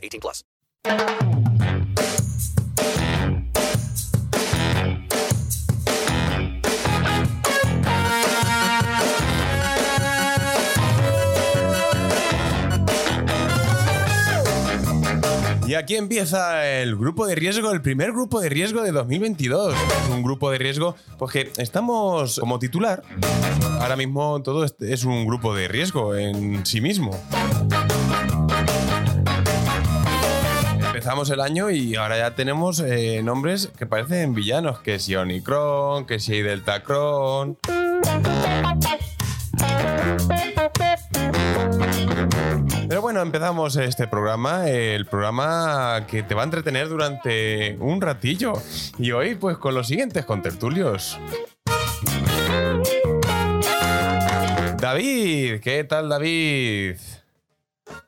18 plus. Y aquí empieza el grupo de riesgo, el primer grupo de riesgo de 2022. Un grupo de riesgo, pues que estamos como titular. Ahora mismo todo es- es un grupo de riesgo en sí mismo. Empezamos el año y ahora ya tenemos eh, nombres que parecen villanos, que si Omicron, que si Deltacron. Pero bueno, empezamos este programa, el programa que te va a entretener durante un ratillo. Y hoy, pues con los siguientes contertulios. David, ¿qué tal David?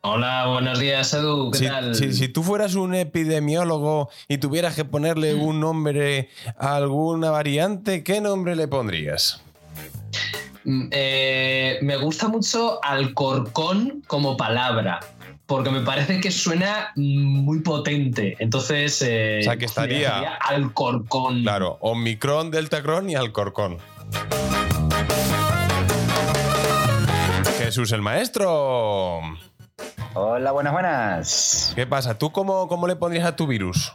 Hola, buenos días, Edu. ¿Qué Si, tal? si- si tú fueras un epidemiólogo y tuvieras que ponerle un nombre a alguna variante, ¿qué nombre le pondrías? Mm, eh, me gusta mucho Alcorcón como palabra, porque me parece que suena muy potente. Entonces, eh, O sea, que estaría- Alcorcón. Claro, Omicron, Deltacron y Alcorcón. Jesús el maestro. Hola, buenas, buenas. ¿Qué pasa? ¿Tú cómo, cómo le pondrías a tu virus?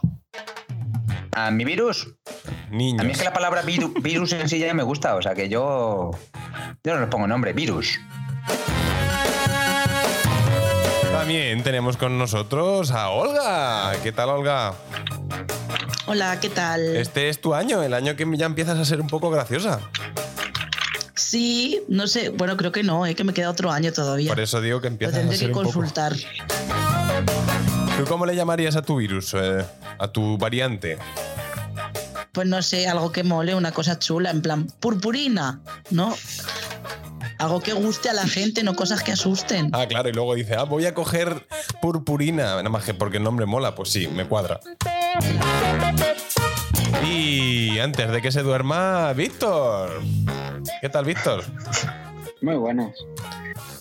¿A mi virus? Niños. A mí es que la palabra viru- virus en sí ya me gusta, o sea que yo. Yo no les pongo nombre, virus. También tenemos con nosotros a Olga. ¿Qué tal, Olga? Hola, ¿qué tal? Este es tu año, el año que ya empiezas a ser un poco graciosa. Sí, no sé, bueno, creo que no, eh, que me queda otro año todavía. Por eso digo que Lo empiezas a tendré que consultar. ¿Tú cómo le llamarías a tu virus? eh, a tu variante. Pues no sé, algo que mole, una cosa chula, en plan purpurina, ¿no? Algo que guste a la gente, no cosas que asusten. Ah, claro, y luego dice, ah, voy a coger purpurina. Nada más que porque el nombre mola, pues sí, me cuadra. Y antes de que se duerma, Víctor. ¿Qué tal, Víctor? Muy buenas.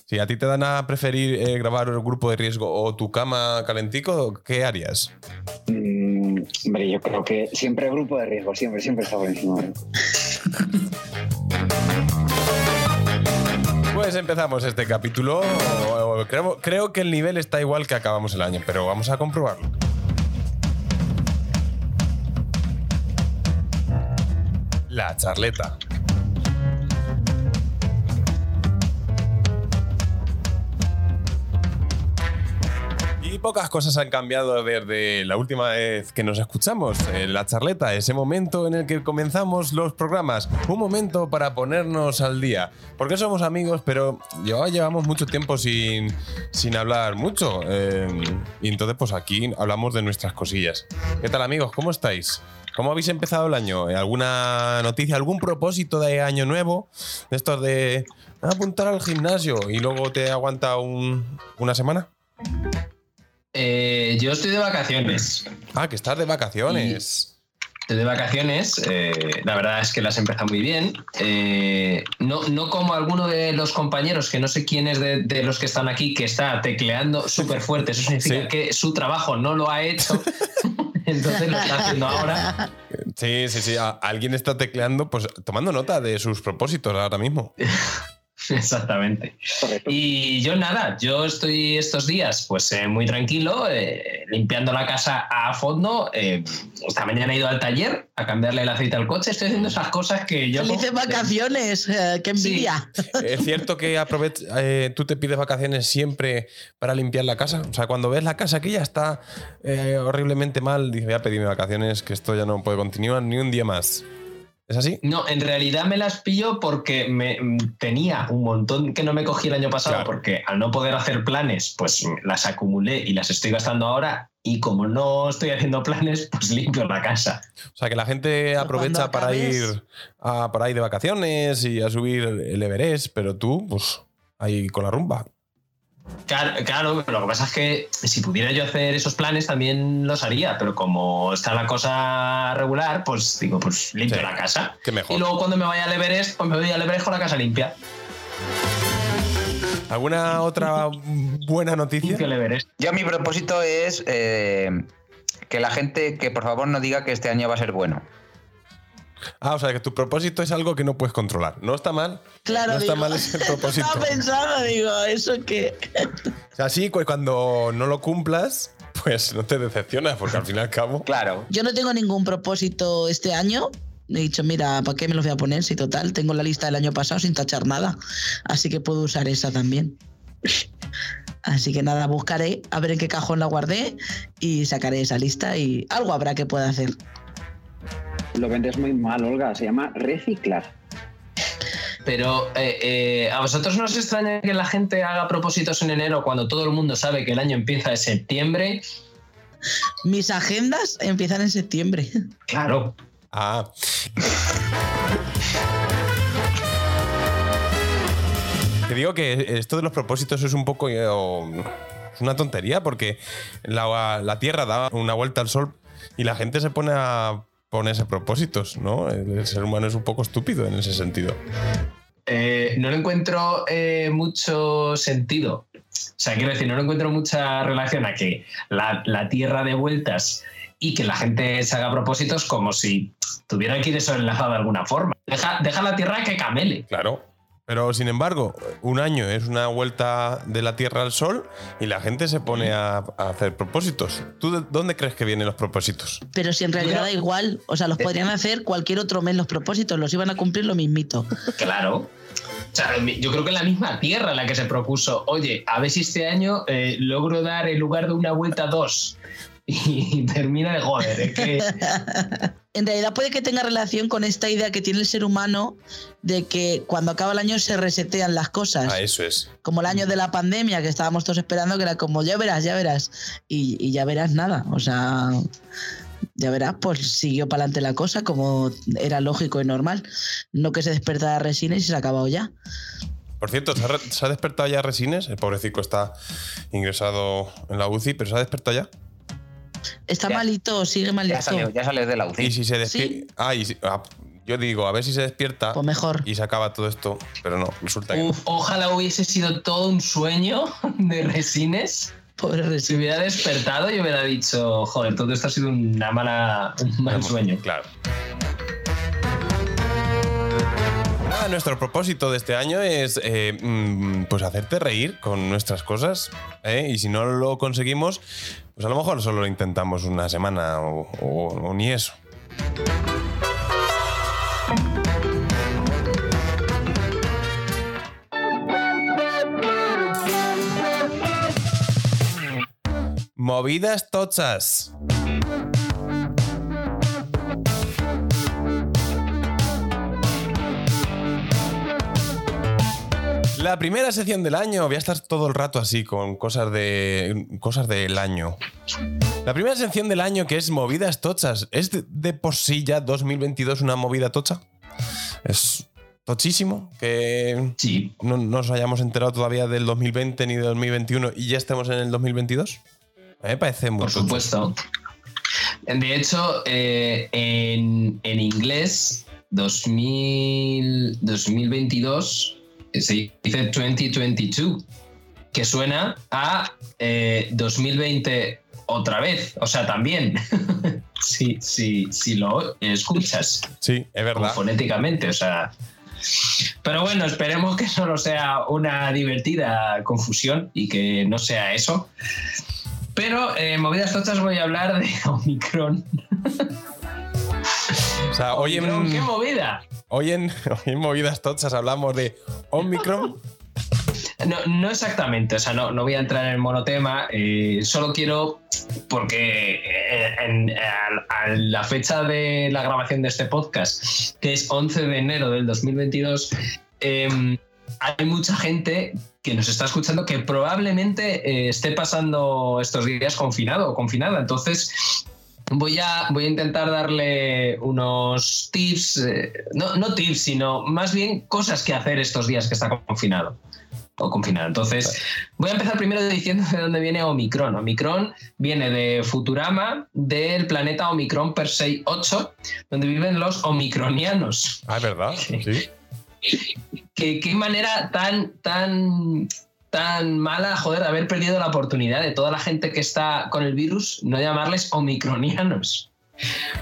Si a ti te dan a preferir eh, grabar el grupo de riesgo o tu cama calentico, ¿qué harías? Mm, hombre, yo creo que siempre grupo de riesgo, siempre, siempre está por encima. Pues empezamos este capítulo. Creo, creo que el nivel está igual que acabamos el año, pero vamos a comprobarlo. La charleta. Y pocas cosas han cambiado desde la última vez que nos escuchamos. Eh, La charleta, ese momento en el que comenzamos los programas. Un momento para ponernos al día. Porque somos amigos, pero llevamos mucho tiempo sin, sin hablar mucho. Eh, y entonces, pues aquí hablamos de nuestras cosillas. ¿Qué tal, amigos? ¿Cómo estáis? ¿Cómo habéis empezado el año? ¿Alguna noticia, algún propósito de año nuevo? De estos de apuntar al gimnasio y luego te aguanta un- una semana. Eh, yo estoy de vacaciones. Ah, que estás de vacaciones. De vacaciones. eh, la verdad es que las empezado muy bien. Eh, no, no como alguno de los compañeros, que no sé quién es de, de los que están aquí, que está tecleando súper fuerte. Eso significa Sí. que su trabajo no lo ha hecho. Entonces lo está haciendo ahora. Sí, sí, sí. alguien está tecleando, pues tomando nota de sus propósitos ahora mismo. Exactamente. Correcto. Y yo nada, yo estoy estos días pues eh, muy tranquilo, eh, limpiando la casa a fondo. eh, esta mañana he ido al taller a cambiarle el aceite al coche. Estoy haciendo esas cosas que yo... Felices vacaciones, eh, qué envidia. ¿Es cierto que eh, tú te pides vacaciones siempre para limpiar la casa? O sea, cuando ves la casa que ya está eh, horriblemente mal, dices, voy a pedirme vacaciones, que esto ya no puede continuar ni un día más. ¿Es así? No, en realidad me las pillo porque me tenía un montón que no me cogí el año pasado, Claro. porque al no poder hacer planes, pues las acumulé y las estoy gastando ahora. Y como no estoy haciendo planes, pues limpio la casa. O sea, que la gente aprovecha para ir a, para ir de vacaciones y a subir el Everest, pero tú, pues, ahí con la rumba. Claro, lo que pasa es que si pudiera yo hacer esos planes también los haría, pero como está la cosa regular, pues digo, pues limpio Sí, la casa. qué mejor. Y luego cuando me vaya al Everest, pues me voy al Everest con la casa limpia. ¿Alguna otra buena noticia? Limpio el Everest. Yo mi propósito es eh, que la gente, que por favor no diga que este año va a ser bueno. Ah, o sea, que tu propósito es algo que no puedes controlar. No está mal. Claro, no está digo, mal ese propósito. Estaba pensando, digo, eso que. O sea, sí, cu- cuando no lo cumplas, pues no te decepcionas, porque al fin y al cabo. Claro. Yo no tengo ningún propósito este año. He dicho, mira, ¿para qué me los voy a poner? Si total, tengo la lista del año pasado sin tachar nada. Así que puedo usar esa también. Así que nada, buscaré a ver en qué cajón la guardé y sacaré esa lista y algo habrá que pueda hacer. Lo vendes muy mal, Olga. Se llama reciclar. Pero eh, eh, a vosotros no os extraña que la gente haga propósitos en enero cuando todo el mundo sabe que el año empieza en septiembre. Mis agendas empiezan en septiembre. Claro. Ah. Te digo que esto de los propósitos es un poco. eh, es una tontería, porque la, la Tierra da una vuelta al Sol y la gente se pone a ponerse propósitos, ¿no? El, ser humano es un poco estúpido en ese sentido. Eh, no le encuentro eh, mucho sentido. O sea, quiero decir, no le encuentro mucha relación a que la, la Tierra de vueltas y que la gente se haga propósitos como si tuviera que ir eso enlazado de alguna forma. Deja, deja la Tierra que camele. Claro. Pero sin embargo, un año es una vuelta de la Tierra al Sol y la gente se pone a, a hacer propósitos. ¿Tú de dónde crees que vienen los propósitos? Pero si en realidad da igual, o sea, los podrían hacer cualquier otro mes los propósitos, los iban a cumplir lo mismito. Claro. O sea, yo creo que la misma Tierra la que se propuso, oye, a ver si este año eh, logro dar en lugar de una vuelta dos. Y termina de joder, es que... En realidad puede que tenga relación con esta idea que tiene el ser humano de que cuando acaba el año se resetean las cosas. Ah, eso es. Como el año de la pandemia que estábamos todos esperando, que era como ya verás, ya verás. Y, y ya verás nada. O sea, ya verás, pues siguió para adelante la cosa como era lógico y normal. No que se despertara Resines y se ha acabado ya. Por cierto, ¿se ha, se ha despertado ya Resines? El pobrecito está ingresado en la UCI, pero ¿se ha despertado ya? Está Ya. malito, sigue malito. Ya salió, ya de la UCI. Y si se Sí. despierta. Ah, si- ah, yo digo, a ver si se despierta Pues mejor. y se acaba todo esto, pero no, resulta que. no. Ojalá hubiese sido todo un sueño de Resines. Pobre Si Resines. hubiera despertado y hubiera dicho, joder, todo esto ha sido una mala, un mal sueño. Claro. Nada, nuestro propósito de este año es eh, mm, pues hacerte reír con nuestras cosas. ¿eh? Y si no lo conseguimos, pues a lo mejor solo lo intentamos una semana o, o- ni eso. Movidas tochas. La primera sección del año, voy a estar todo el rato así con cosas de cosas del año. La primera sección del año que es movidas tochas, ¿es de, de por sí ya 2022 una movida tocha? Es tochísimo que Sí, no nos hayamos enterado todavía del 2020 ni del 2021 y ya estemos en el 2022. A mí me parece muy por tocho. supuesto. De hecho, eh, en, en inglés, 2000, 2022 eh, se dice 2022, que suena a eh, 2020 otra vez. O sea, también. sí, sí, sí lo escuchas. Sí, es verdad. fonéticamente, o sea. Pero bueno, esperemos que solo sea una divertida confusión y que no sea eso. Pero en movidas tochas voy a hablar de Omicron. O sea, hoy en, Omicron, ¿Qué movida? hoy, en, movidas tochas hablamos de Omicron. No, no exactamente, o sea, no, voy a entrar en el monotema, eh, solo quiero porque eh, en- a, la fecha de la grabación de este podcast, que es 11 de enero del 2022, em, hay mucha gente que nos está escuchando que probablemente eh, esté pasando estos días confinado o confinada. Entonces, voy a, voy a intentar darle unos tips, eh, no, no tips, sino más bien cosas que hacer estos días que está confinado. O confinado. Entonces, voy a empezar primero diciendo de dónde viene Omicron. Omicron viene de Futurama, del planeta Omicron Persei 8, donde viven los omicronianos. Ah, es verdad. Sí. ¿Qué, qué manera tan, tan, tan mala, joder, de haber perdido la oportunidad de toda la gente que está con el virus, no llamarles omicronianos.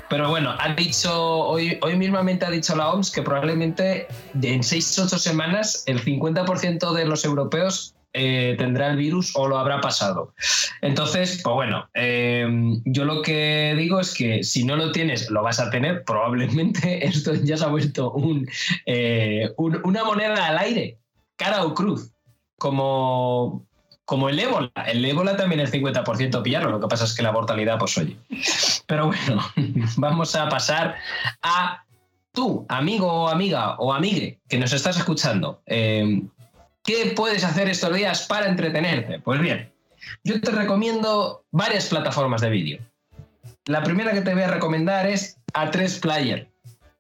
Pero bueno, ha dicho, hoy, hoy mismamente ha dicho la OMS que probablemente en 6-8 semanas el 50% de los europeos eh, tendrá el virus o lo habrá pasado. Entonces, pues bueno, eh, yo lo que digo es que si no lo tienes, lo vas a tener. Probablemente esto ya se ha vuelto eh, un- una moneda al aire, cara o cruz, como, como el ébola. El ébola también es 50% pillarlo, lo que pasa es que la mortalidad, pues oye. Pero bueno, vamos a pasar a tú, amigo o amiga o amigue que nos estás escuchando. eh, ¿Qué puedes hacer estos días para entretenerte? Pues bien, yo te recomiendo varias plataformas de vídeo. La primera que te voy a recomendar es A3 Player.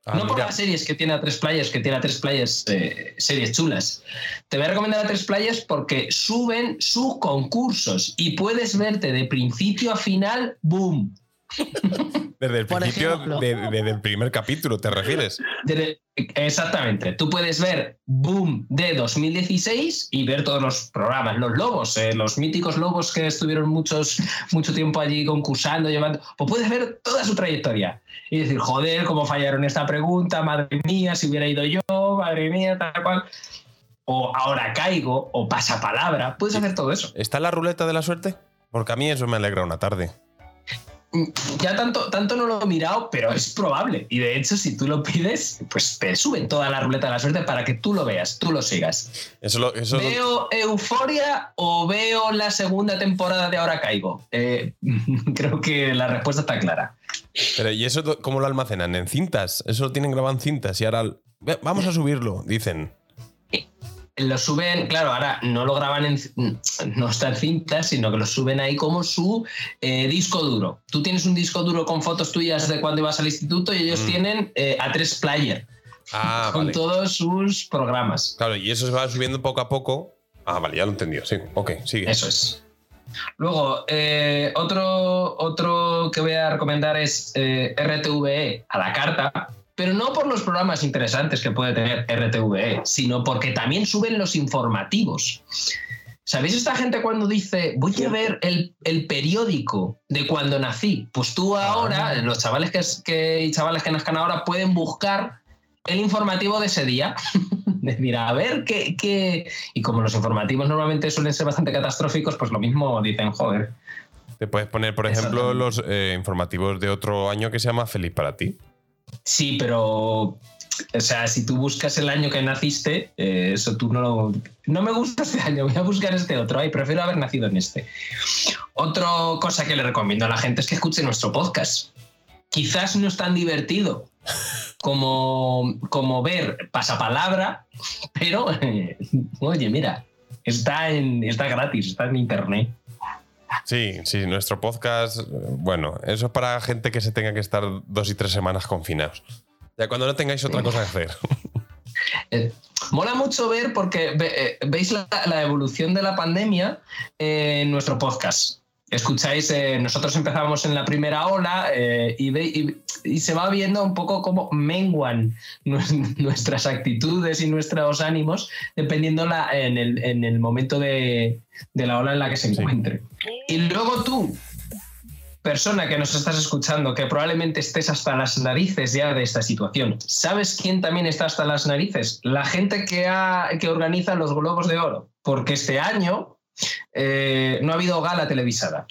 Ah, no por mira. las series que tiene A3 Players, que tiene A3 Players eh, series chulas. Te voy a recomendar A3 Players porque suben sus concursos y puedes verte de principio a final, boom. Desde el principio, de- desde el primer capítulo, ¿te refieres? Desde- exactamente. Tú puedes ver Boom de 2016 y ver todos los programas, los lobos, eh, los míticos lobos que estuvieron muchos, mucho tiempo allí concursando, llevando. Pues puedes ver toda su trayectoria y decir, joder, cómo fallaron esta pregunta, madre mía, si hubiera ido yo, madre mía, tal cual. O ahora caigo, o pasapalabra. Puedes hacer todo eso. ¿Está la ruleta de la suerte? Porque a mí eso me alegra una tarde. Ya tanto, tanto no lo he mirado, pero es probable. Y de hecho, si tú lo pides, pues te suben toda la ruleta de la suerte para que tú lo veas, tú lo sigas. Eso lo, eso lo- ¿Veo Euforia o veo la segunda temporada de Ahora Caigo? Eh, creo que la respuesta está clara. Pero ¿y eso cómo lo almacenan? ¿En cintas? Eso lo tienen grabado en cintas y ahora... "Ve, Vamos a subirlo, dicen. Lo suben, claro, ahora no lo graban en. No está en cinta, sino que lo suben ahí como su eh, disco duro. Tú tienes un disco duro con fotos tuyas de cuando ibas al instituto y ellos Mm. tienen eh, A3 Player Ah, con vale. todos sus programas. Claro, y eso se va subiendo poco a poco. Ah, vale, ya lo he entendido. Sí, ok, sigue. Eso es. Luego, eh, otro, otro que voy a recomendar es RTVE a la carta, pero no por los programas interesantes que puede tener RTVE, sino porque también suben los informativos. ¿Sabéis esta gente cuando dice, voy a ver el, el periódico de cuando nací? Pues tú ahora, los chavales que, que- y chavales que nazcan ahora pueden buscar el informativo de ese día. Decir, a ver qué, qué... Y como los informativos normalmente suelen ser bastante catastróficos, pues lo mismo dicen, joder. Te puedes poner, por ejemplo, los eh, informativos de otro año que se llama Feliz para ti. Sí, pero... O sea, si tú buscas el año que naciste, eh, eso tú no lo... No me gusta este año, voy a buscar este otro. Ay, prefiero haber nacido en este. Otra cosa que le recomiendo a la gente es que escuche nuestro podcast. Quizás no es tan divertido como, como ver pasapalabra, pero oye, mira, está, en, está gratis, está en internet. Sí, sí, nuestro podcast, bueno, eso es para gente que se tenga que estar dos y tres semanas confinados. Ya cuando no tengáis otra cosa que hacer. Eh, mola mucho ver porque eh, veis la, evolución de la pandemia en nuestro podcast. Escucháis, eh, nosotros empezamos en la primera ola eh, y, ve- y- y se va viendo un poco cómo menguan nues- nuestras actitudes y nuestros ánimos dependiendo la, en, el, en el momento de, de la ola en la que se Sí. encuentre. Y luego tú, persona que nos estás escuchando, que probablemente estés hasta las narices ya de esta situación, ¿sabes quién también está hasta las narices? La gente que, ha- que organiza los Globos de Oro. Porque este año eh, no ha habido gala televisada.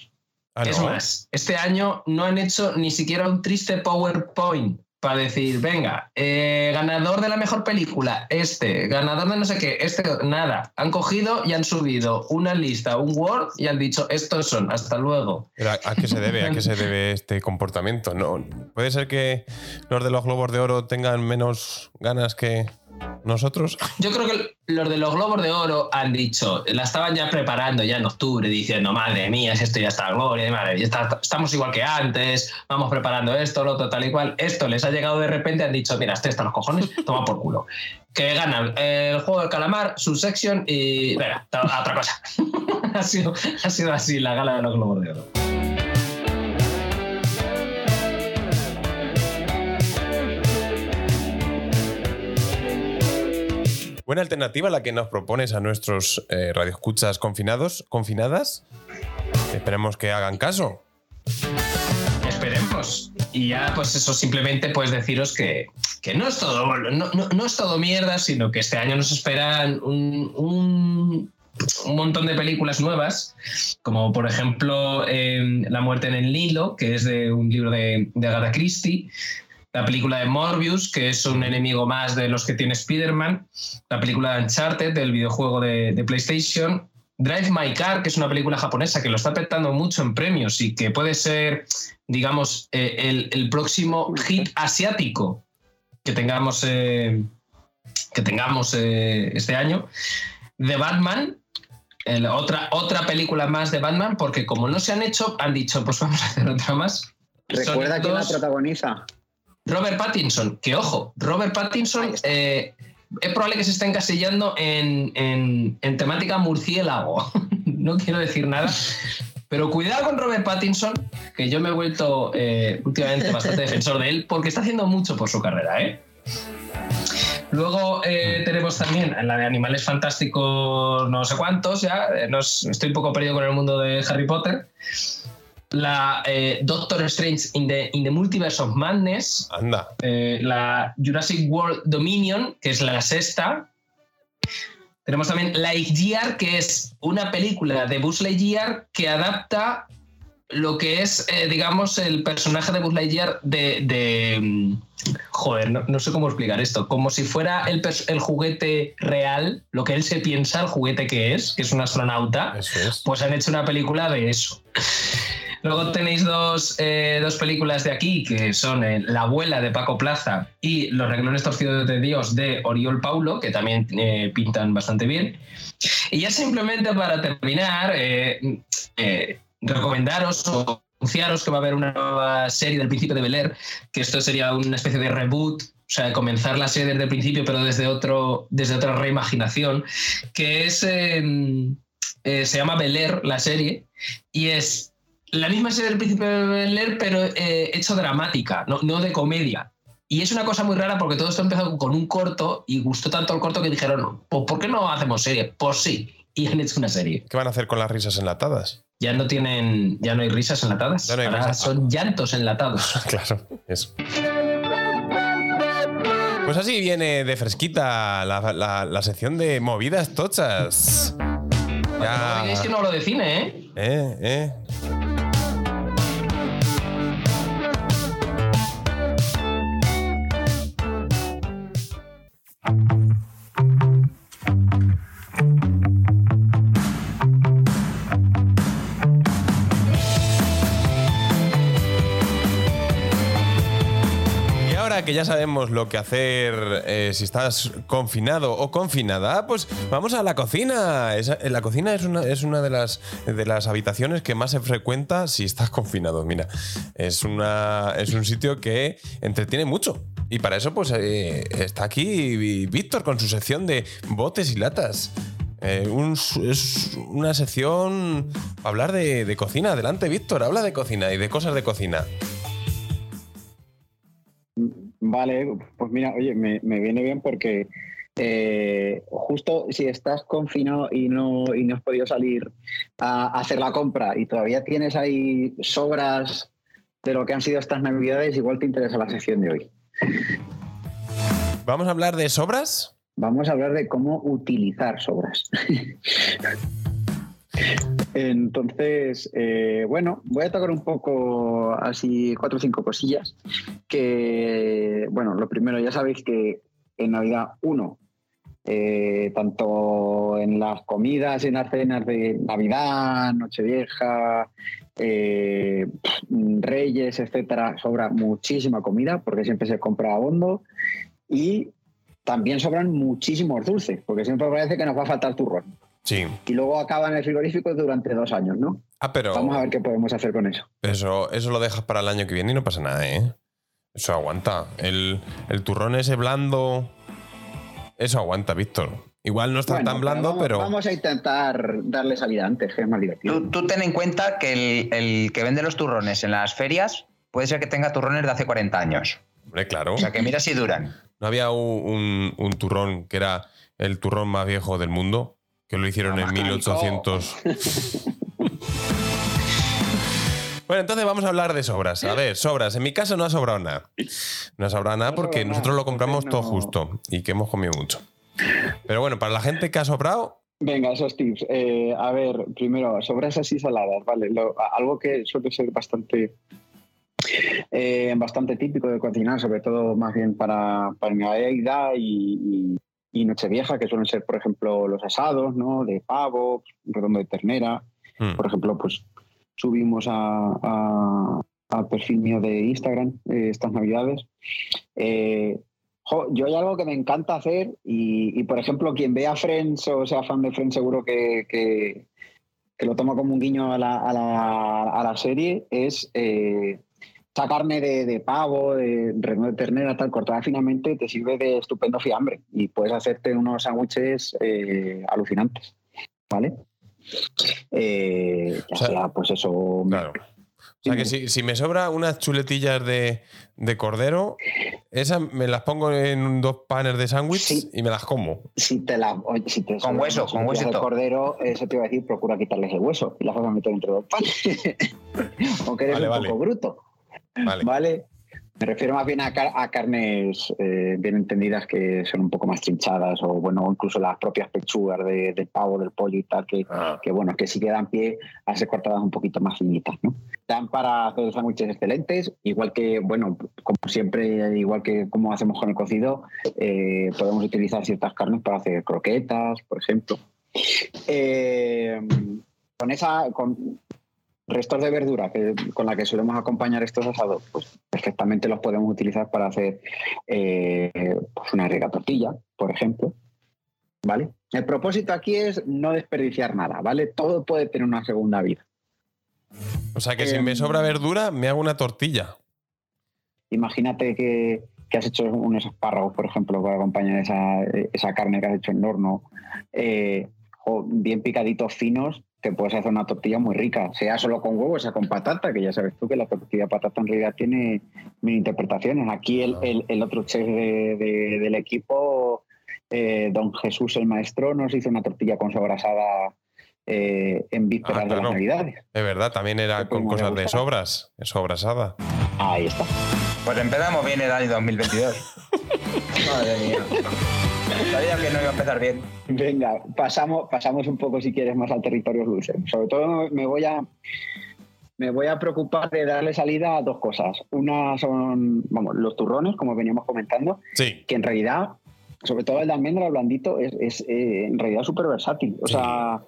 Ah, Es ¿no? más, este año no han hecho ni siquiera un triste PowerPoint para decir, venga, eh, ganador de la mejor película, este, ganador de no sé qué, este, nada. Han cogido y han subido una lista, un Word y han dicho, estos son, hasta luego. Pero ¿A, a qué se debe? ¿A qué se debe este comportamiento? No, puede ser que los de los globos de oro tengan menos ganas que nosotros. Yo creo que los de los Globos de Oro han dicho, la estaban ya preparando ya en octubre, diciendo, madre mía, si esto ya está gloria, madre, está- estamos igual que antes, vamos preparando esto, lo otro, tal y cual. Esto les ha llegado de repente, han dicho, mira, este está los cojones, toma por culo. Que ganan el juego del calamar, su section y. Venga, otra cosa. ha sido así la gala de los Globos de Oro. Buena alternativa la que nos propones a nuestros eh, radioescuchas confinados, confinadas. Esperemos que hagan caso. Esperemos. Y ya, pues eso, simplemente pues deciros que, que no, es todo, no, no- no es todo mierda, sino que este año nos esperan un, un- un montón de películas nuevas, como por ejemplo eh, La muerte en el Nilo, que es de un libro de, de Agatha Christie, la película de Morbius, que es un enemigo más de los que tiene Spider-Man, la película de Uncharted, del videojuego de, de PlayStation, Drive My Car, que es una película japonesa que lo está petando mucho en premios y que puede ser, digamos, eh, el, el próximo hit asiático que tengamos, eh, que tengamos eh, este año. The Batman, el- otra, otra película más de Batman, porque como no se han hecho, han dicho, pues vamos a hacer otra más. ¿Recuerda quién la protagoniza? Robert Pattinson, que ojo, Robert Pattinson eh, es probable que se esté encasillando en, en- en temática murciélago. no quiero decir nada. Pero cuidado con Robert Pattinson, que yo me he vuelto eh, últimamente bastante defensor de él, porque está haciendo mucho por su carrera, ¿eh? Luego eh, tenemos también la de Animales Fantásticos, no sé cuántos ya. no es- estoy un poco perdido con el mundo de Harry Potter. La eh, Doctor Strange in the, in the Multiverse of Madness. Anda. eh, la Jurassic World Dominion, que es la sexta. Tenemos también Lightyear, que es una película de Buzz Lightyear que adapta lo que es, eh, digamos, el personaje de Buzz Lightyear de... de, mm, joder, no, no sé cómo explicar esto. Como si fuera el, el juguete real, lo que él se piensa, el juguete que es, que es un astronauta Eso es. pues han hecho una película de eso. Luego tenéis dos, eh, dos películas de aquí, que son eh, La abuela de Paco Plaza y Los renglones torcidos de Dios de Oriol Paulo, que también eh, pintan bastante bien. Y ya simplemente para terminar, eh, eh, recomendaros o anunciaros que va a haber una nueva serie del Príncipe de Bel Air, que esto sería una especie de reboot, o sea, comenzar la serie desde el principio, pero desde, otro, desde otra reimaginación, que es... eh, eh, se llama Bel Air, la serie, y es la misma serie del Príncipe de Bel Air, pero eh, hecho dramática, no, no de comedia. Y es una cosa muy rara porque todo esto empezó con un corto y gustó tanto el corto que dijeron, pues ¿por qué no hacemos serie? Pues sí, y han hecho una serie. ¿Qué van a hacer con las risas enlatadas? Ya no tienen, ya no hay risas enlatadas, no hay ahora risas. son llantos enlatados. claro, eso. Pues así viene de fresquita la, la- la sección de movidas tochas. No Ya. digáis que no hablo de cine, ¿eh? Eh, eh. Que ya sabemos lo que hacer eh, si estás confinado o confinada, pues vamos a la cocina. Esa- eh, la cocina es una, es una de, las, de las habitaciones que más se frecuenta si estás confinado. Mira, es, una, es un sitio que entretiene mucho. Y para eso, pues eh, está aquí Víctor con su sección de botes y latas. Un- es una sección para hablar de cocina. Adelante, Víctor, habla de cocina y de cosas de cocina. Vale, pues mira, oye, me, me viene bien porque eh, justo si estás confinado y no, y no has podido salir a, a hacer la compra y todavía tienes ahí sobras de lo que han sido estas navidades, igual te interesa la sección de hoy. Vamos a hablar de sobras. Vamos a hablar de cómo utilizar sobras. Entonces, eh, bueno, voy a tocar un poco así cuatro o cinco cosillas. Que, bueno, lo primero, ya sabéis que en Navidad, uno, eh, tanto en las comidas, en las cenas de Navidad, Nochevieja, eh, Reyes, etcétera, sobra muchísima comida porque siempre se compra a bondo y también sobran muchísimos dulces porque siempre parece que nos va a faltar turrón. Sí. Y luego acaba en el frigorífico durante dos años, ¿no? Ah, pero Vamos a ver qué podemos hacer con eso. eso, eso lo dejas para el año que viene y no pasa nada, ¿eh? Eso aguanta. El, el turrón ese blando. Eso aguanta, Víctor. Igual no está Bueno, tan blando, vamos, pero. Vamos a intentar darle salida antes, que es más divertido. Tú, tú ten en cuenta que el, el que vende los turrones en las ferias puede ser que tenga turrones de hace 40 años. Hombre, claro. O sea que mira si duran. ¿No había un, un- un turrón que era el turrón más viejo del mundo? Que lo hicieron en 1800. Bueno, entonces vamos a hablar de sobras. A ver, sobras. En mi caso no ha sobrado nada. No ha sobrado nada porque nosotros lo compramos todo justo y que hemos comido mucho. Pero bueno, para la gente que ha sobrado, Venga, esos tips. Eh, a ver, primero, sobras así saladas, ¿vale? Lo- algo que suele ser bastante eh, bastante típico de cocinar, sobre todo más bien para, para Navidad y, y, y Nochevieja, que suelen ser, por ejemplo, los asados, ¿no? De pavo, redondo de ternera. hmm, Por ejemplo, pues subimos a, a- perfil mío de Instagram eh, estas navidades. Eh, jo, yo hay algo que me encanta hacer y, y, por ejemplo, quien vea Friends o sea fan de Friends seguro que, que- que lo toma como un guiño a la, a la- a la serie, es eh, esa carne de, de pavo, de redondo de ternera, tal, cortada finamente, te sirve de estupendo fiambre y puedes hacerte unos sándwiches eh, alucinantes, ¿vale? Eh, ya O sea, sea, pues eso. claro. O sea que si, si me sobra unas chuletillas de, de cordero, esas me las pongo en dos panes de sándwich Sí. y me las como. Si te la. oye, Si te Con hueso, con huesito. de cordero, eso te iba a decir, procura quitarles el hueso y las vas a meter entre dos panes. Aunque eres Vale, un vale. poco bruto. Vale. ¿Vale? Me refiero más bien a, car- a carnes eh, bien entendidas que son un poco más trinchadas o, bueno, incluso las propias pechugas de- del pavo, del pollo y tal, que, Ah. que bueno, que sí que dan pie a ser cortadas un poquito más finitas, ¿no? Dan para hacer sándwiches excelentes, igual que, bueno, como siempre, igual que como hacemos con el cocido, eh, podemos utilizar ciertas carnes para hacer croquetas, por ejemplo. Eh, con esa, con restos de verdura que, con la que solemos acompañar estos asados, pues perfectamente los podemos utilizar para hacer eh, pues una rica tortilla, por ejemplo. ¿Vale? El propósito aquí es no desperdiciar nada, ¿vale? Todo puede tener una segunda vida. O sea que si Em, me sobra verdura, me hago una tortilla. Imagínate que, que has hecho unos espárragos, por ejemplo, para acompañar esa, esa carne que has hecho en horno, eh, jo, bien picaditos finos, te puedes hacer una tortilla muy rica, sea solo con huevo, sea con patata, que ya sabes tú que la tortilla de patata en realidad tiene mil interpretaciones. Aquí el, el- el otro chef de- de- del equipo, eh, don Jesús el maestro, nos hizo una tortilla con sobrasada eh, en vísperas Ah, de las Navidades. Es verdad, también era con cosas de sobras, sobrasada. Ahí está. Pues empezamos bien el año 2022. Madre mía. Sabía que no iba a empezar bien. Venga, pasamos, pasamos un poco si quieres más al territorio luce. Sobre todo me voy a me voy a preocupar de darle salida a dos cosas. Una son, vamos, los turrones, como veníamos comentando, Sí. que en realidad, sobre todo el de almendra, el blandito, es, es, eh, en realidad súper versátil. O Sí. sea,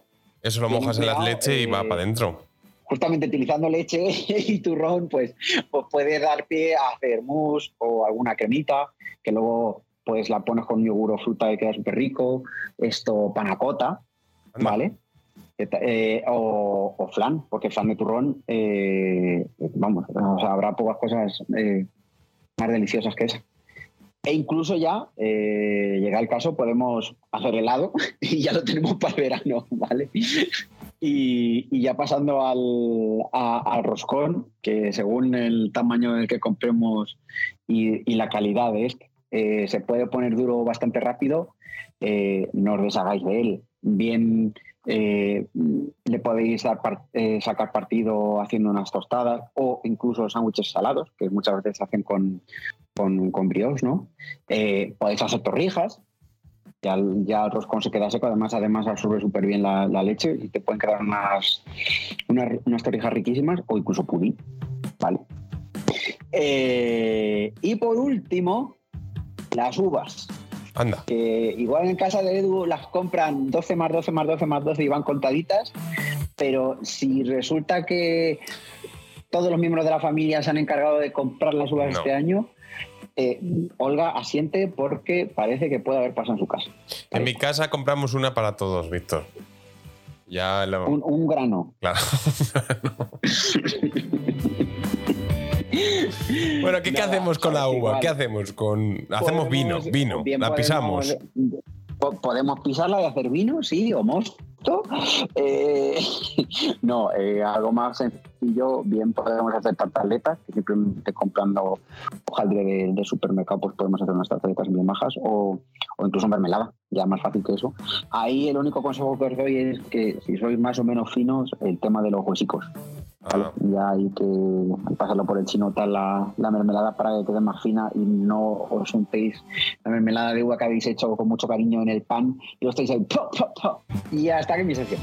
Eso lo mojas en la leche y va eh, para adentro. justamente utilizando leche y turrón, pues, pues puede dar pie a hacer mousse o alguna cremita, que luego pues la pones con yogur o fruta y queda súper rico. Esto, panacota, Anda. ¿vale? Eh, o, o flan, porque flan de turrón, eh, vamos, o sea, habrá pocas cosas eh, más deliciosas que esa. E incluso ya, llega el caso, podemos hacer helado y ya lo tenemos para el verano, ¿vale? Y, y ya pasando al, a- al roscón, que según el tamaño del que compremos y, y la calidad de este, eh, se puede poner duro bastante rápido, eh, no os deshagáis de él. Bien eh, le podéis dar sacar partido haciendo unas tostadas o incluso sándwiches salados, que muchas veces se hacen con, con, con ¿no? Podéis hacer torrijas, Ya, ya el roscón se queda seco, además, además absorbe súper bien la, leche y te pueden quedar unas, unas, torrijas riquísimas o incluso pudín. Vale. Y por último, las uvas. Anda. que igual en casa de Edu las compran 12 más 12 más 12 más 12 y van contaditas, pero si resulta que todos los miembros de la familia se han encargado de comprar las uvas No. este año, eh, Olga asiente porque parece que puede haber pasado en su casa. En mi casa compramos una para todos, Víctor. Ya lo. Un, un grano. Claro. bueno, ¿qué, hacemos con la uva? igual. ¿Qué hacemos con.? Hacemos vino, vino. bien, la pisamos. podemos- po- Podemos pisarla y hacer vino, sí, o mosto. Eh, no, eh, algo más sencillo, bien podemos hacer tartaletas, que simplemente comprando hojaldre de, de supermercado, pues podemos hacer unas tartaletas bien majas, o, o incluso mermelada, ya más fácil que eso. Ahí el único consejo que os doy es que si sois más o menos finos, el tema de los huesicos. ¿vale? Ya hay que pasarlo por el chino tal la, la mermelada para que quede más fina y no os untéis la mermelada de uva que habéis hecho con mucho cariño en el pan y lo estáis ahí. ¡po, po, po! Y hasta que mi sección.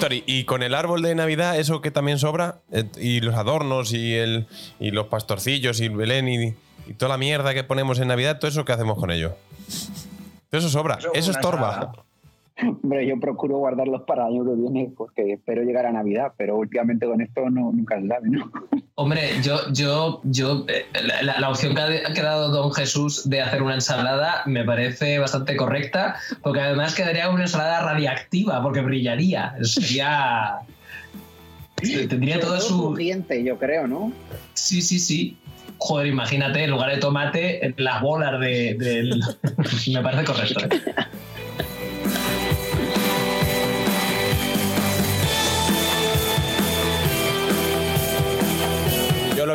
Víctor, ¿y- ¿y con el árbol de Navidad eso que también sobra? Eh, ¿Y los adornos y, el, y los pastorcillos y el Belén y, y toda la mierda que ponemos en Navidad? ¿Todo eso qué hacemos con ello? Todo eso sobra, Eso eso estorba. Hombre, yo procuro guardarlos para el año que viene porque espero llegar a Navidad, pero últimamente con esto no, nunca se sabe, ¿no? Hombre, yo, yo, yo, eh, la, opción que ha, dado don Jesús de hacer una ensalada me parece bastante correcta, porque además quedaría una ensalada radiactiva, porque brillaría. Sería. Tendría todo su. crujiente, yo creo, ¿no? Sí, sí, sí. Joder, imagínate, en lugar de tomate, las bolas de, del. me parece correcto. ¿eh?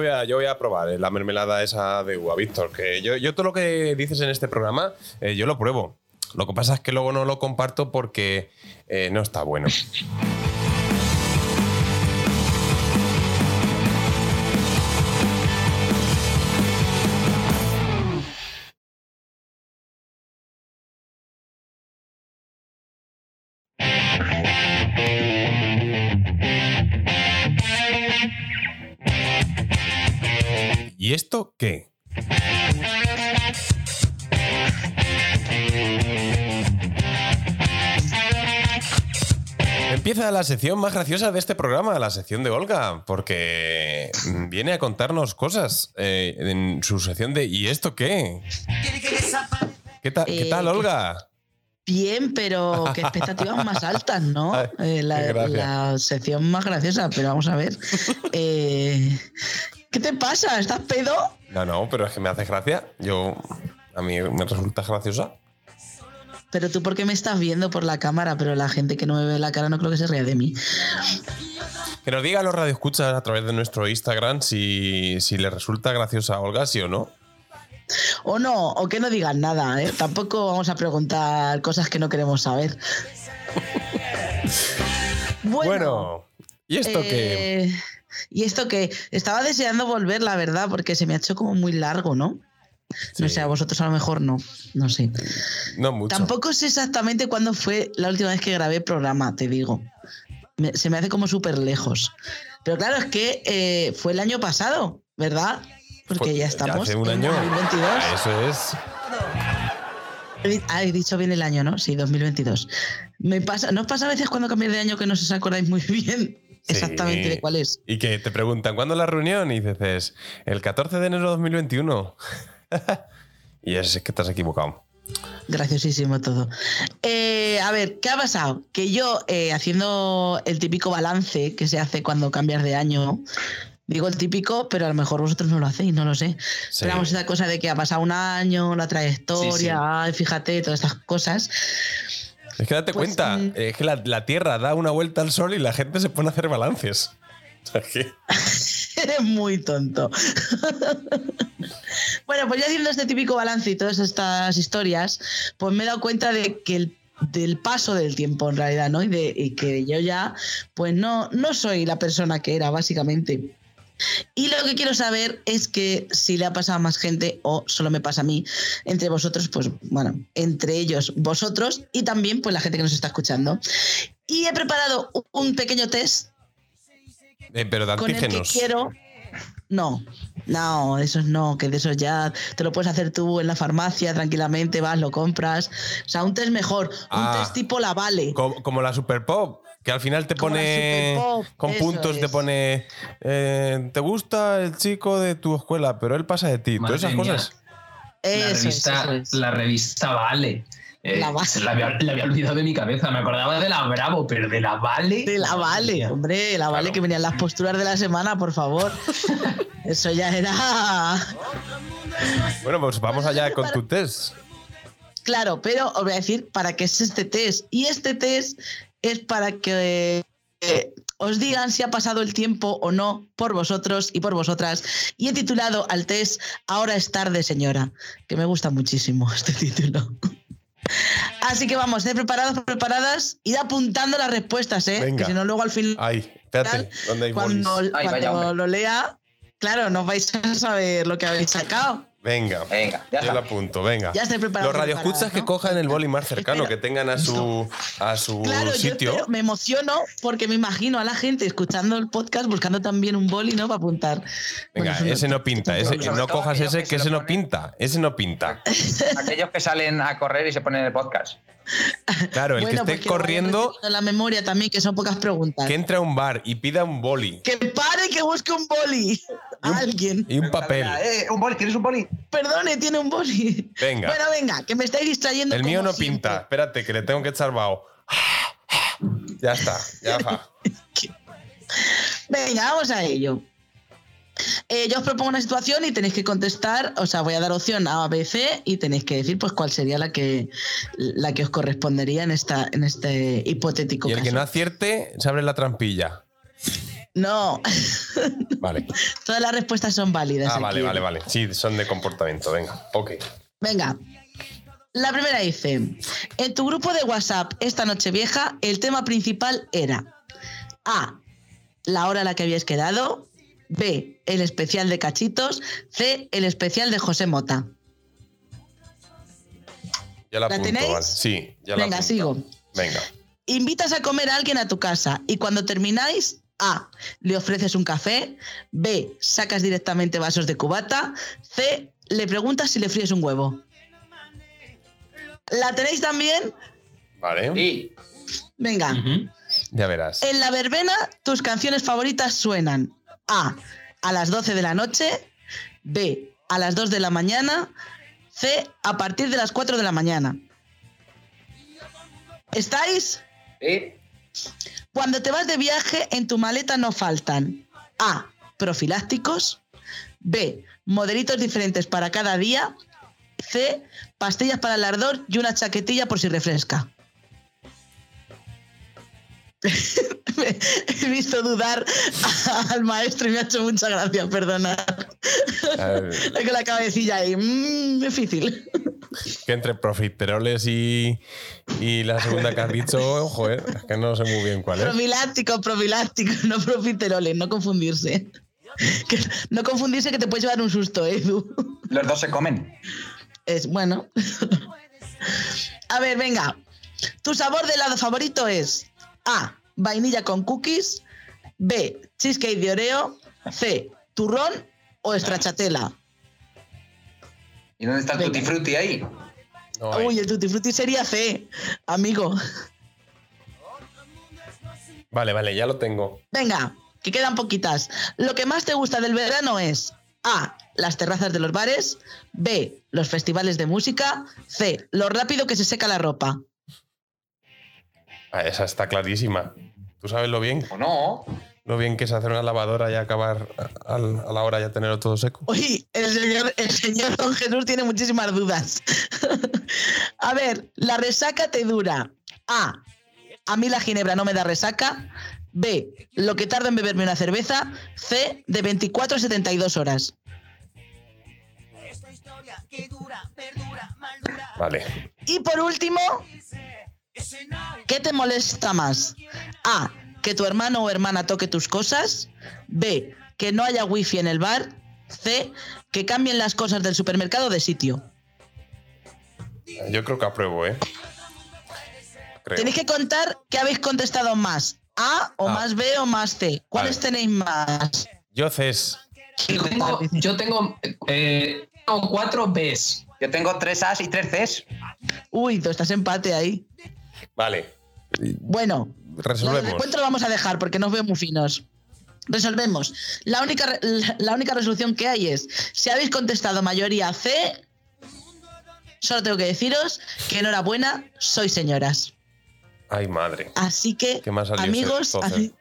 Voy a, yo voy a probar eh, la mermelada esa de uva, Víctor. Que yo, todo lo que dices en este programa, eh, yo lo pruebo. Lo que pasa es que luego no lo comparto porque eh, no está bueno. Esto qué? Empieza la sección más graciosa de este programa, la sección de Olga, porque viene a contarnos cosas eh, en su sección de ¿y esto qué? ¿Qué, ta- ¿qué Eh, tal, que- Olga? Bien, pero qué expectativas más altas, ¿no? Ay, Eh, la, la sección más graciosa, pero vamos a ver. Eh, ¿Qué te pasa? ¿Estás pedo? No, no, pero es que me hace gracia. Yo, a mí me resulta graciosa. Pero tú, ¿por qué me estás viendo por la cámara? Pero la gente que no me ve la cara no creo que se ría de mí. Que nos digan los radioescuchas a través de nuestro Instagram si, si les resulta graciosa a Olga, sí o no. O no, o que no digan nada, ¿eh? Tampoco vamos a preguntar cosas que no queremos saber. bueno, Bueno, ¿y esto qué? Y esto que estaba deseando volver, la verdad, porque se me ha hecho como muy largo, ¿no? No Sí. sé, a vosotros a lo mejor no, no sé. No mucho. Tampoco sé exactamente cuándo fue la última vez que grabé programa, te digo. Me- se me hace como súper lejos. Pero claro, es que eh, fue el año pasado, ¿verdad? Porque Fue- ya estamos Hace un en año. 2022. Eso es. Ah, he dicho bien el año, ¿no? Sí, 2022. Me pasa, ¿No os pasa a veces cuando cambiáis de año que no os acordáis muy bien exactamente de cuál es? Y que te preguntan, ¿cuándo la reunión? Y dices, el 14 de enero de 2021. y es que estás equivocado. Graciosísimo todo. Eh, a ver, ¿qué ha pasado? Que yo, eh, haciendo el típico balance que se hace cuando cambias de año, digo el típico, pero a lo mejor vosotros no lo hacéis, no lo sé. Sí. Pero vamos, esa cosa de que ha pasado un año, la trayectoria, Sí, sí. ay, fíjate, todas estas cosas. Es que date Pues, cuenta, es que la, la Tierra da una vuelta al Sol y la gente se pone a hacer balances. O sea que- Eres muy tonto. bueno, pues yo haciendo este típico balance y todas estas historias, pues me he dado cuenta de que el del paso del tiempo en realidad, ¿no? Y, de, y que yo ya, pues no, no soy la persona que era, básicamente. Y lo que quiero saber es que si le ha pasado a más gente o solo me pasa a mí, entre vosotros, pues bueno, entre ellos vosotros y también pues la gente que nos está escuchando. Y he preparado un pequeño test Eh, pero de con el que antígenos. quiero. No, no, esos no, que de esos ya te lo puedes hacer tú en la farmacia tranquilamente, vas, lo compras. O sea, un test mejor, un Ah. test tipo la vale. Co- Como, la Super Pop, que al final te pone. Con eso puntos te pone. eh, ¿Te gusta el chico de tu escuela? Pero él pasa de ti. Madre Todas esas mía. cosas. La Eso revista, es. la revista Vale. Eh, La Vale. se la, había, la había olvidado de mi cabeza. Me acordaba de la Bravo, pero de la Vale. De la Vale, hombre, la Vale Claro. que venían las posturas de la semana, por favor. Eso ya era. Bueno, pues vamos allá con tu test. Claro, pero os voy a decir para qué es este test. Y este test es para que eh, os digan si ha pasado el tiempo o no por vosotros y por vosotras. Y he titulado al test Ahora es tarde, señora. Que me gusta muchísimo este título. Así que vamos, ¿estáis preparados, preparadas? Id apuntando las respuestas, ¿eh? Venga. Que si no, luego al final. Ay, espérate. ¿Dónde hay cuando? Ay, cuando lo lea, claro, no vais a saber lo que habéis sacado. Venga. Venga, ya Yo lo apunto, venga. Ya estoy preparado, Los radioescuchas preparada, que ¿no? cojan el boli más cercano, Espero. que tengan a su, a su Claro, yo sitio. espero- me emociono porque me imagino a la gente escuchando el podcast buscando también un boli, ¿no? Para apuntar. Venga, Bueno, ese no pinta. Ese, no cojas ese, que que se ese no pinta. Ese no pinta. Aquellos que salen a correr y se ponen el podcast. Claro, el Bueno, que esté corriendo, la memoria también, que son pocas preguntas. que entre a un bar y pida un boli Que pare que busque un boli. A alguien. y un papel. Eh, un boli, ¿tienes un boli? Perdone, tiene un boli. Venga. Bueno, venga, que me estáis distrayendo. El mío no siempre. pinta. Espérate, que le tengo que echar vaho. Ya está, ya va. Venga, vamos a ello. Eh, yo os propongo una situación y tenéis que contestar, o sea, voy a dar opción A, B, C y tenéis que decir pues cuál sería la que la que os correspondería en esta en este hipotético Y el caso. que no acierte, se abre la trampilla. No, Vale. todas las respuestas son válidas. Ah, aquí. vale, vale, vale. Sí, son de comportamiento. Venga, ok. Venga. La primera dice, en tu grupo de WhatsApp esta noche vieja, el tema principal era A, la hora a la que habíais quedado, B, el especial de cachitos, C, el especial de José Mota. Ya la ¿La apunto, tenéis? vale. Sí, ya la Venga, apunto. sigo. Venga. Invitas a comer a alguien a tu casa y cuando termináis, A, le ofreces un café, B, sacas directamente vasos de cubata, C, le preguntas si le fríes un huevo. ¿La tenéis también? Vale. Y Venga. Ya verás. En la verbena, tus canciones favoritas suenan A. A las 12 de la noche. B. A las 2 de la mañana. C. A partir de las 4 de la mañana. ¿Estáis? y Cuando te vas de viaje, en tu maleta no faltan A. Profilácticos. B. Modelitos diferentes para cada día. C. Pastillas para el ardor y una chaquetilla por si refresca. He visto dudar al maestro y me ha hecho mucha gracia, perdonad. A ver, Con la cabecilla ahí, mmm, difícil. que entre profiteroles y, y la segunda que has dicho, ojo, eh, es que no sé muy bien cuál es. Profiláctico, profiláctico, no profiteroles, no confundirse. Que- no confundirse que te puedes llevar un susto, ¿eh, Edu. los dos se comen. Es bueno. A ver, venga. Tu sabor de helado favorito es A. Vainilla con cookies. B. Cheesecake de Oreo. C. Turrón o estrachatela. ¿Y dónde está el Venga. tutti frutti ahí? No hay. Uy, el tutti frutti sería C, amigo. Vale, vale, ya lo tengo. Venga, que quedan poquitas. Lo que más te gusta del verano es A. Las terrazas de los bares. B. Los festivales de música. C. Lo rápido que se seca la ropa. Ah, esa está clarísima. ¿Tú sabes lo bien? ¿O no? Lo bien que es hacer una lavadora y acabar a, al- a la hora ya tenerlo todo seco. Uy, el señor, el señor Don Jesús tiene muchísimas dudas. A ver, la resaca te dura. A. A mí la ginebra no me da resaca. B. Lo que tarda en beberme una cerveza. C. De 24 a 72 horas. Vale. Y por último, ¿qué te molesta más? A. Que tu hermano o hermana toque tus cosas. B. que no haya wifi en el bar. C, que cambien las cosas del supermercado de sitio. Yo creo que apruebo, ¿eh? Creo. Tenéis que contar que habéis contestado más. A o Ah. más B o más C. ¿Cuáles Vale. tenéis más? Yo, Cés. Yo tengo, yo tengo, eh, tengo cuatro Bs. Yo tengo tres As y tres Cs. Uy, tú estás empate ahí. Vale. Bueno, lo del Resolvemos. descuento lo vamos a dejar porque nos veo muy finos. Resolvemos. La única, re- la- única resolución que hay es, si habéis contestado mayoría C, solo tengo que deciros que enhorabuena, sois señoras. Ay, madre. Así que, ¿Qué más amigos, así-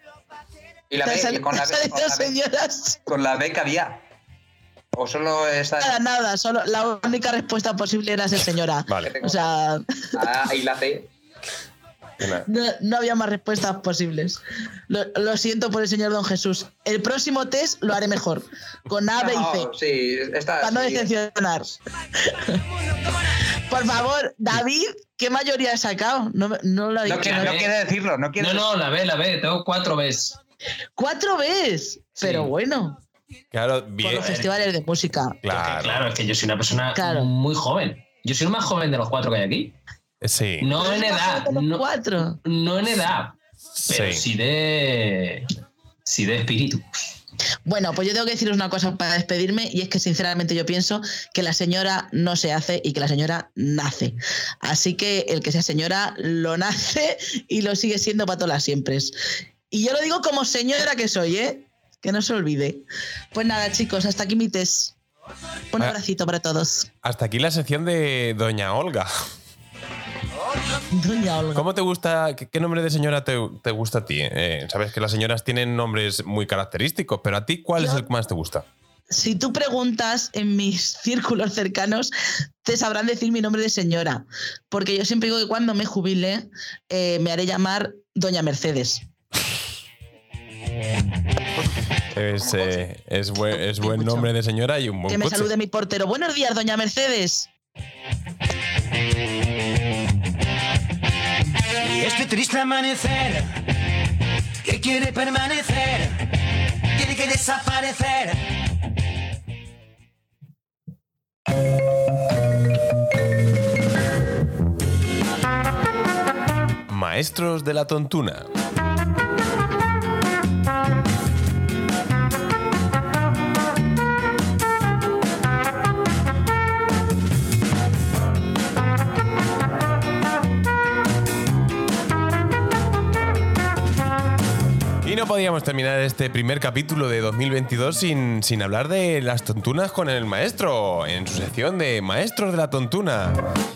Y la B, sal- con la B, con salido la B, señoras. con la B que había. O solo esta. Nada, nada, solo la única respuesta posible era ser señora. Vale. O sea, Ah, y la C. No, no había más respuestas posibles. Lo, lo siento por el señor Don Jesús. El próximo test lo haré mejor, con A, B y C. Sí, esta. Para no sí. decepcionar. Por favor, David, ¿qué mayoría has sacado? No, no lo ha No quiere, ¿no? no quiere decirlo, no quiere No, no, la B, la B, tengo cuatro Bs. Cuatro veces. Pero Sí. bueno, Claro, por bien. los festivales de música. Claro. Claro, es que yo soy una persona Claro. muy joven. Yo soy el más joven de los cuatro que hay aquí. Sí. No en edad, no, cuatro. no en edad, pero Sí. sí de, sí de espíritu. Bueno, pues yo tengo que deciros una cosa para despedirme y es que sinceramente yo pienso que la señora no se hace y que la señora nace. Así que el que sea señora lo nace y lo sigue siendo para todas las siempre. Y yo lo digo como señora que soy, ¿eh? Que no se olvide. Pues nada, chicos, hasta aquí mi test. Un Ah. abracito para todos. Hasta aquí la sección de Doña Olga. Doña Olga. ¿Cómo te gusta, qué, qué nombre de señora te, te gusta a ti? Eh, Sabes que las señoras tienen nombres muy característicos, pero a ti, ¿cuál es el que más te gusta? Si tú preguntas en mis círculos cercanos, te sabrán decir mi nombre de señora. Porque yo siempre digo que cuando me jubile, eh, me haré llamar Doña Mercedes. Es, eh, es, buen, es buen Escucha. nombre de señora y un buen que me coche. salude mi portero. Buenos días, Doña Mercedes. Este triste amanecer que quiere permanecer, tiene que desaparecer. Maestros de la tontuna. Podíamos terminar este primer capítulo de 2022 sin, sin hablar de las tontunas con el maestro, en su sección de Maestros de la Tontuna.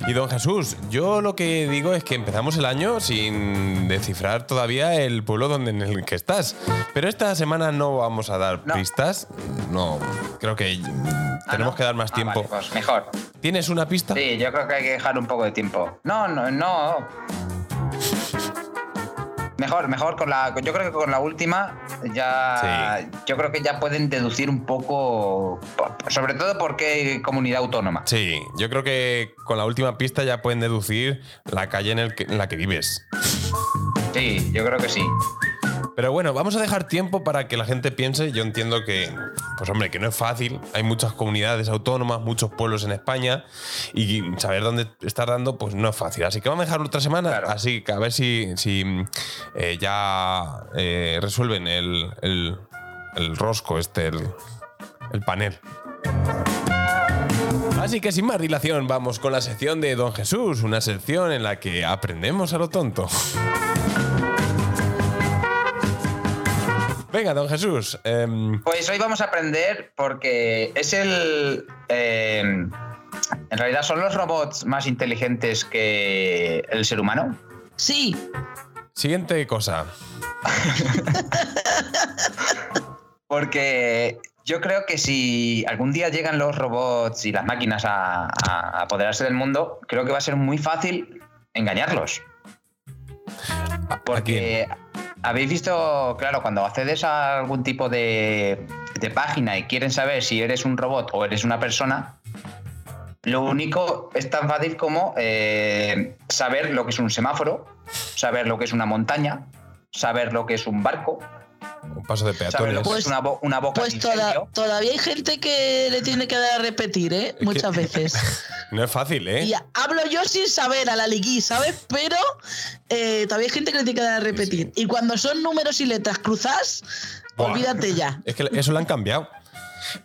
Y don Jesús, yo lo que digo es que empezamos el año sin descifrar todavía el pueblo donde, en el que estás. Pero esta semana no vamos a dar No. pistas. No, creo que Ah, tenemos ¿no? que dar más Ah, tiempo. vale, pues mejor. ¿Tienes una pista? Sí, yo creo que hay que dejar un poco de tiempo. No, no, no. Mejor, mejor con la. Yo creo que con la última ya. Yo creo que ya pueden deducir un poco. Sobre todo porque comunidad autónoma. Sí, yo creo que con la última pista ya pueden deducir la calle en, el que- en la que vives. Sí, yo creo que sí. Pero bueno, vamos a dejar tiempo para que la gente piense. Yo entiendo que, pues hombre, que no es fácil. Hay muchas comunidades autónomas, muchos pueblos en España y saber dónde estar dando, pues no es fácil. Así que vamos a dejar otra semana. Claro. Así que a ver si, si eh, ya eh, resuelven el, el- el rosco, este, el, el panel. Así que sin más dilación, vamos con la sección de Don Jesús, una sección en la que aprendemos a lo tonto. Venga, don Jesús. em, Pues hoy vamos a aprender porque es el. eh, en realidad son los robots más inteligentes que el ser humano. Sí, siguiente cosa. Porque yo creo que si algún día llegan los robots y las máquinas a, a apoderarse del mundo, creo que va a ser muy fácil engañarlos. Porque habéis visto, claro, cuando accedes a algún tipo de, de página y quieren saber si eres un robot o eres una persona, lo único es tan fácil como eh, saber lo que es un semáforo, saber lo que es una montaña, saber lo que es un barco, paso de ¿Sabes peatones. Pues- es una, bo- una boca Pues toda- todavía hay gente que le tiene que dar a repetir, ¿eh? Muchas veces. No es fácil, ¿eh? Y hablo yo sin saber a la liguí, ¿sabes? Pero eh, todavía hay gente que le tiene que dar a repetir. Y cuando son números y letras cruzadas, Buah. olvídate ya. Es que eso lo han cambiado.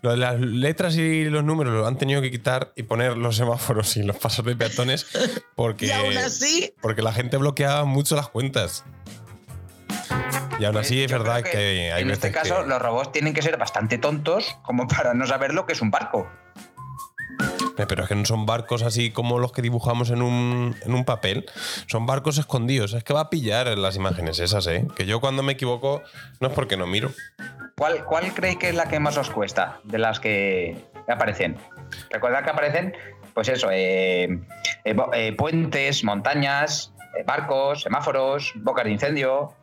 Lo de las letras y los números lo han tenido que quitar y poner los semáforos y los pasos de peatones porque, Y aún así- porque la gente bloqueaba mucho las cuentas. Y aún así es Yo verdad que, hay en veces este caso que- los robots tienen que ser bastante tontos como para no saber lo que es un barco. Eh, Pero es que no son barcos así como los que dibujamos en un, en un papel. Son barcos escondidos. Es que va a pillar las imágenes esas, ¿eh? Que yo cuando me equivoco no es porque no miro. ¿Cuál, ¿Cuál creéis que es la que más os cuesta de las que aparecen? Recordad que aparecen, pues eso, eh, eh, eh, puentes, montañas, barcos, semáforos, bocas de incendio.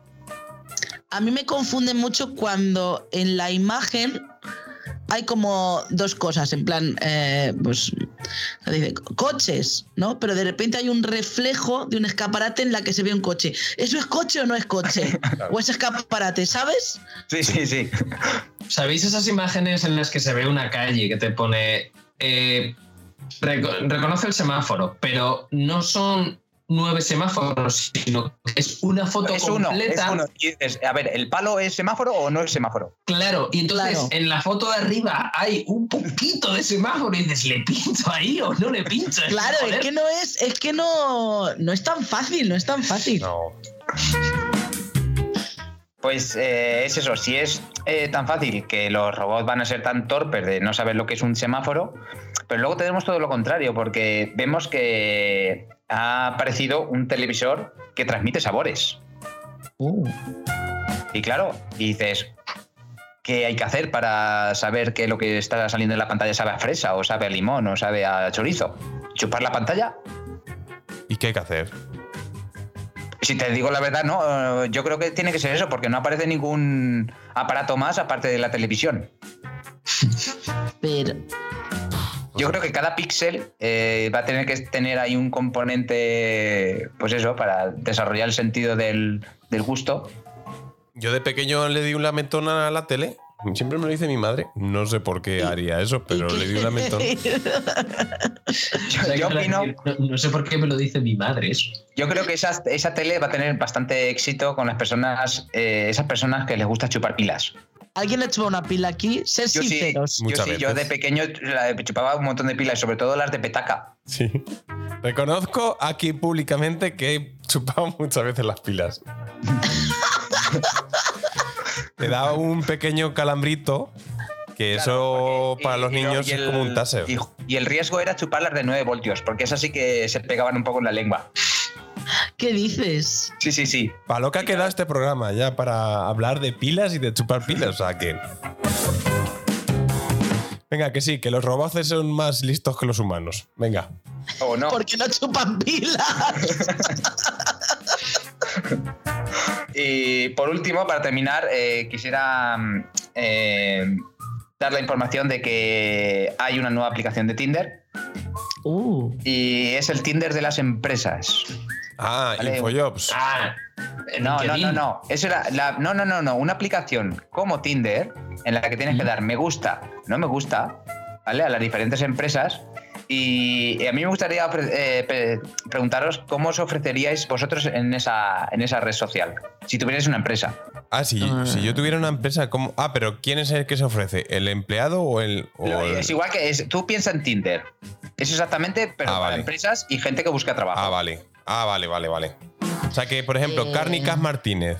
A mí me confunde mucho cuando en la imagen hay como dos cosas, en plan, eh, pues, dice, coches, ¿no? Pero de repente hay un reflejo de un escaparate en la que se ve un coche. ¿Eso es coche o no es coche? ¿O es escaparate, sabes? Sí, sí, sí. ¿Sabéis esas imágenes en las que se ve una calle que te pone eh, reco- reconoce el semáforo, pero no son nueve semáforos, sino que es una foto Es uno, completa? es uno. Y dices, a ver, ¿el palo es semáforo o no es semáforo? Claro, y entonces Claro. en la foto de arriba hay un poquito de semáforo y dices, ¿le pinto ahí o no le pinto? Claro, es que no es, es que no, no es tan fácil, no es tan fácil. No. Pues eh, es eso, si es eh, tan fácil que los robots van a ser tan torpes de no saber lo que es un semáforo, pero luego tenemos todo lo contrario, porque vemos que ha aparecido un televisor que transmite sabores. Uh. Y claro, y dices, ¿qué hay que hacer para saber que lo que está saliendo en la pantalla sabe a fresa, o sabe a limón, o sabe a chorizo? ¿Chupar la pantalla? ¿Y qué hay que hacer? Si te digo la verdad, no, eh, yo creo que tiene que ser eso, porque no aparece ningún aparato más aparte de la televisión. Pero, Yo creo que cada píxel eh, va a tener que tener ahí un componente, pues eso, para desarrollar el sentido del, del gusto. Yo de pequeño le di un lamentón a la tele. Siempre me lo dice mi madre. No sé por qué haría eso, pero ¿y le di un lamentón. Yo, yo opino, no, no sé por qué me lo dice mi madre eso. yo creo que esa, esa tele va a tener bastante éxito con las personas, eh, esas personas que les gusta chupar pilas. ¿alguien le chupado una pila aquí? Ser Yo sí, sinceros. yo, Muchas sí, yo de pequeño chupaba un montón de pilas, sobre todo las de petaca. Sí. Reconozco aquí públicamente que he chupado muchas veces las pilas. Te da un pequeño calambrito que eso Claro, para y- los niños y es como un taser. Y, y el riesgo era chuparlas de 9 voltios, porque esas sí que se pegaban un poco en la lengua. ¿Qué dices? Sí, sí, sí. Para lo que ha quedado este programa ya, para hablar de pilas y de chupar pilas. O sea que. Venga, que sí, que los robots son más listos que los humanos. Venga. O no. Porque no chupan pilas. Y por último, para terminar, eh, quisiera mm, eh, dar la información de que hay una nueva aplicación de Tinder Uh. y es el Tinder de las empresas. Ah, Vale. Infojobs. Ah, No, no, no, no. Eso era la- no, no, no, no. Una aplicación como Tinder en la que tienes que dar me gusta, no me gusta, ¿vale? A las diferentes empresas. Y a mí me gustaría eh, pre- preguntaros cómo os ofreceríais vosotros en esa, en esa red social, si tuvierais una empresa. Ah, si, Ah. si yo tuviera una empresa, ¿cómo? Ah, pero ¿quién es el que se ofrece? ¿El empleado o el.? o Lo- el- Es igual que es, tú piensas en Tinder. Es exactamente, pero Ah, para vale. empresas y gente que busca trabajo. Ah, vale. Ah, vale, vale, vale. O sea que, por ejemplo, Eh. Cárnicas Martínez.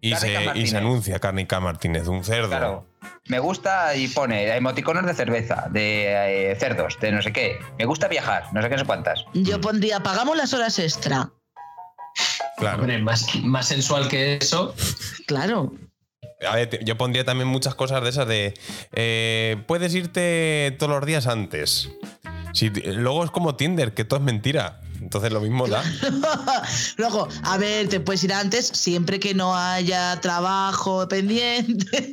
Y se, y Martínez. se anuncia Cárnicas Martínez, un cerdo. Claro. Me gusta y pone emoticonos de cerveza, de eh, cerdos, de no sé qué. Me gusta viajar, no sé qué, no sé cuántas. Yo pondría, pagamos las horas extra. Claro. Hombre, más, más sensual que eso. Claro. A ver, te- yo pondría también muchas cosas de esas de. eh, puedes irte todos los días antes. Si, luego es como Tinder, que todo es mentira. Entonces lo mismo da. Luego, a ver, te puedes ir antes siempre que no haya trabajo pendiente.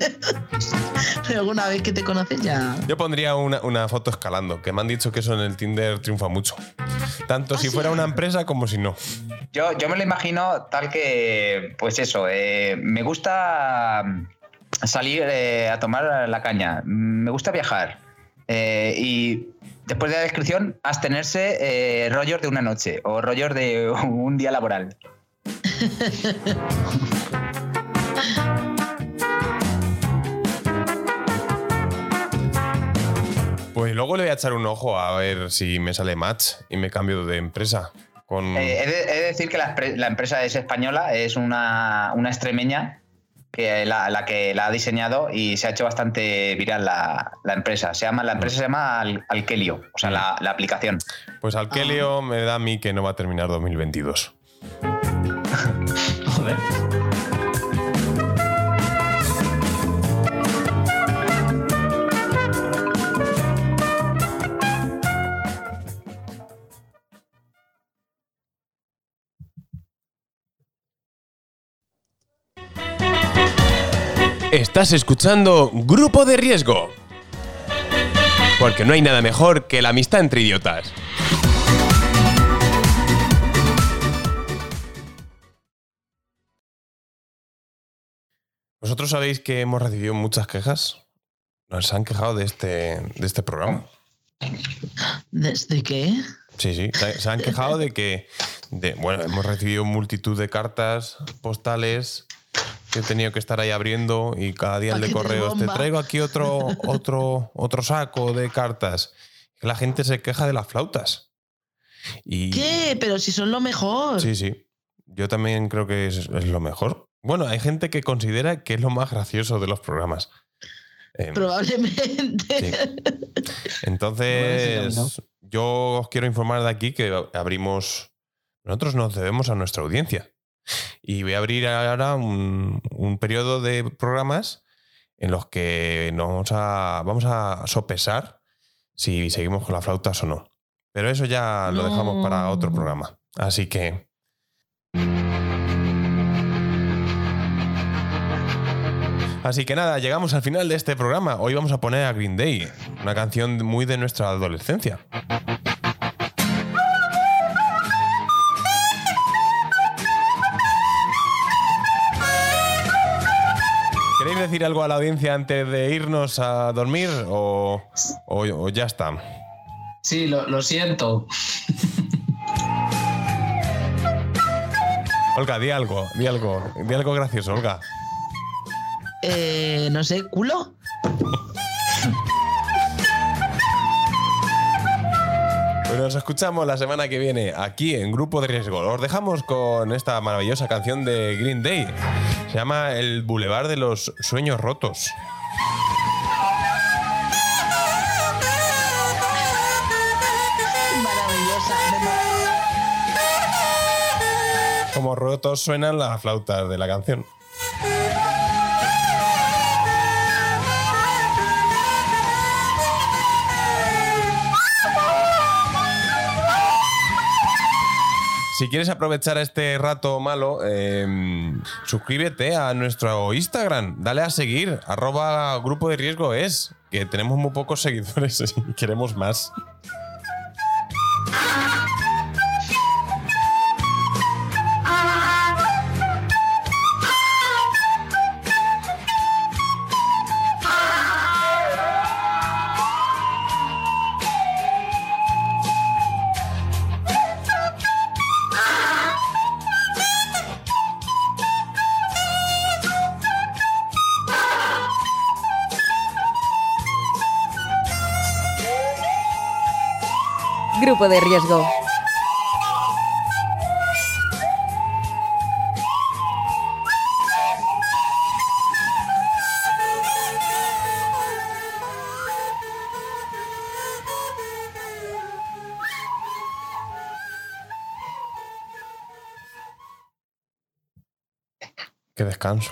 Pero una vez que te conoces ya. Yo pondría una, una foto escalando, que me han dicho que eso en el Tinder triunfa mucho. Tanto ¿Ah, si sí? fuera una empresa como si no. Yo, yo me lo imagino tal que, pues eso, eh, me gusta salir eh, a tomar la caña. Me gusta viajar. Eh, y después de la descripción, abstenerse eh, rollos de una noche o rollos de un día laboral. Pues luego le voy a echar un ojo a ver si me sale match y me cambio de empresa. Con... Eh, he, de, he de decir que la, la empresa es española, es una, una extremeña que la, la que la ha diseñado y se ha hecho bastante viral la, la empresa. Se llama, la empresa se llama Al- Alkelio, o sea, la, la aplicación. Pues Alkelio me da a mí que no va a terminar 2022. Estás escuchando Grupo de Riesgo. Porque no hay nada mejor que la amistad entre idiotas. ¿Vosotros sabéis que hemos recibido muchas quejas? Nos han quejado de este, de este programa. ¿Desde qué? Sí, sí. Se, han quejado de que, de, bueno, hemos recibido multitud de cartas postales he tenido que estar ahí abriendo y cada día el de correos. Te bomba". traigo aquí otro, otro, otro saco de cartas. La gente se queja de las flautas. Y, ¿Qué? Pero si son lo mejor. Sí, sí. Yo también creo que es, es lo mejor. Bueno, hay gente que considera que es lo más gracioso de los programas. Em, Probablemente. Sí. Entonces, yo os quiero informar de aquí que abrimos. Nosotros nos debemos a nuestra audiencia. Y voy a abrir ahora un, un periodo de programas en los que nos vamos a, vamos a sopesar si seguimos con las flautas o no. Pero eso ya lo dejamos para otro No. programa. Así que. Así que nada, llegamos al final de este programa. Hoy vamos a poner a Green Day, una canción muy de nuestra adolescencia. ¿Queréis decir algo a la audiencia antes de irnos a dormir o, o- o ya está? Sí, lo, lo siento. Olga, di algo, di algo, di algo gracioso, Olga. Eh, no sé, culo. Pues nos escuchamos la semana que viene aquí en Grupo de Riesgo. Os dejamos con esta maravillosa canción de Green Day. Se llama El Boulevard de los Sueños Rotos. Maravillosa. Como rotos suenan las flautas de la canción. Si quieres aprovechar este rato malo, eh, suscríbete a nuestro Instagram. Dale a seguir, arroba grupo de riesgo es, que tenemos muy pocos seguidores y queremos más. Grupo de riesgo. Qué descanso.